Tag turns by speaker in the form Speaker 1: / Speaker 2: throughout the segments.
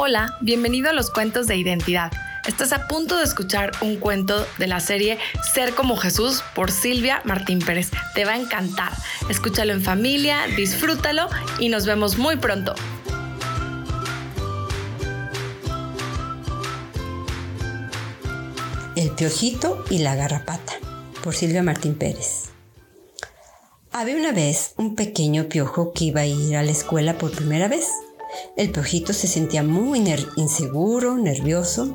Speaker 1: Hola, bienvenido a los cuentos de identidad. Estás a punto de escuchar un cuento de la serie Ser como Jesús por Silvia Martín Pérez. Te va a encantar. Escúchalo en familia, disfrútalo y nos vemos muy pronto.
Speaker 2: El piojito y la garrapata por Silvia Martín Pérez. Había una vez un pequeño piojo que iba a ir a la escuela por primera vez. El piojito se sentía muy inseguro, nervioso.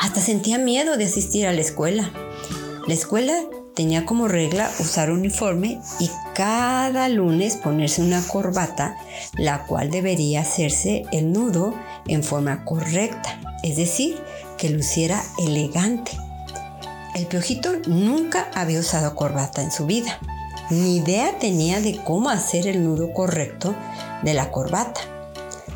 Speaker 2: Hasta sentía miedo de asistir a la escuela. La escuela tenía como regla usar uniforme y cada lunes ponerse una corbata, la cual debería hacerse el nudo en forma correcta, es decir, que luciera elegante. El piojito nunca había usado corbata en su vida. Ni idea tenía de cómo hacer el nudo correcto de la corbata.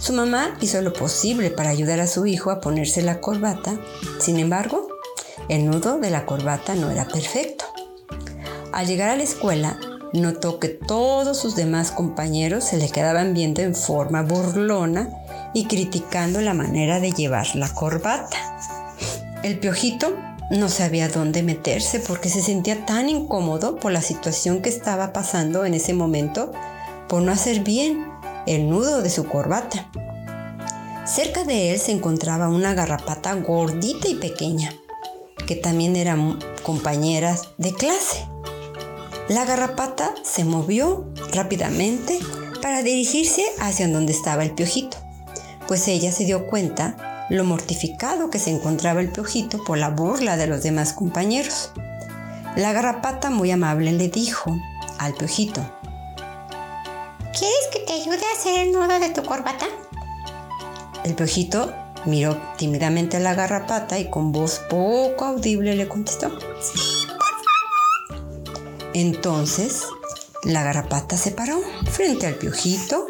Speaker 2: Su mamá hizo lo posible para ayudar a su hijo a ponerse la corbata, sin embargo, el nudo de la corbata no era perfecto. Al llegar a la escuela, notó que todos sus demás compañeros se le quedaban viendo en forma burlona y criticando la manera de llevar la corbata. El piojito no sabía dónde meterse porque se sentía tan incómodo por la situación que estaba pasando en ese momento por no hacer bien el nudo de su corbata. Cerca de él se encontraba una garrapata gordita y pequeña, que también eran compañeras de clase. La garrapata se movió rápidamente para dirigirse hacia donde estaba el piojito, pues ella se dio cuenta lo mortificado que se encontraba el piojito por la burla de los demás compañeros. La garrapata muy amable le dijo al piojito,
Speaker 3: ¿Quieres que ayude a hacer el nudo de tu corbata?
Speaker 2: El piojito miró tímidamente a la garrapata y con voz poco audible le contestó.
Speaker 3: Sí, por favor.
Speaker 2: Entonces, la garrapata se paró frente al piojito,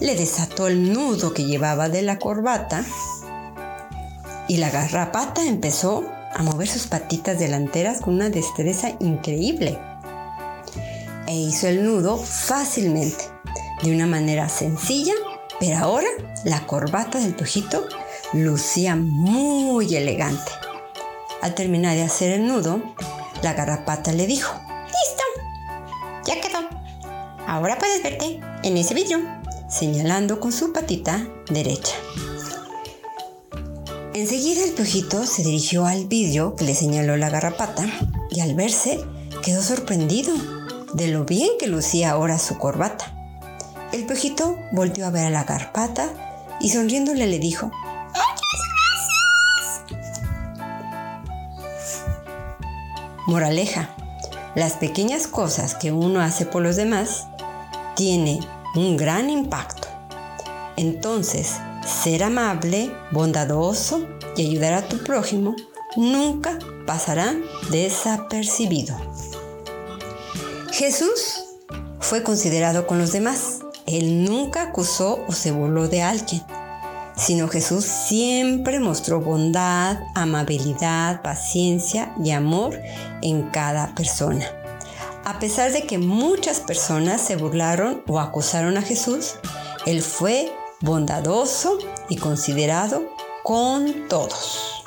Speaker 2: le desató el nudo que llevaba de la corbata y la garrapata empezó a mover sus patitas delanteras con una destreza increíble. E hizo el nudo fácilmente de una manera sencilla, pero ahora la corbata del piojito lucía muy elegante. Al terminar de hacer el nudo, la garrapata le dijo,
Speaker 3: ¡Listo! Ya quedó. Ahora puedes verte en ese vidrio,
Speaker 2: señalando con su patita derecha. Enseguida el piojito se dirigió al vidrio que le señaló la garrapata y al verse quedó sorprendido de lo bien que lucía ahora su corbata. El piojito volvió a ver a la garrapata y sonriéndole le dijo,
Speaker 3: ¡Muchas gracias!
Speaker 2: Moraleja, las pequeñas cosas que uno hace por los demás tiene un gran impacto. Entonces, ser amable, bondadoso y ayudar a tu prójimo nunca pasarán desapercibido. Jesús fue considerado con los demás él nunca acusó o se burló de alguien, sino Jesús siempre mostró bondad, amabilidad, paciencia y amor en cada persona. A pesar de que muchas personas se burlaron o acusaron a Jesús, Él fue bondadoso y considerado con todos.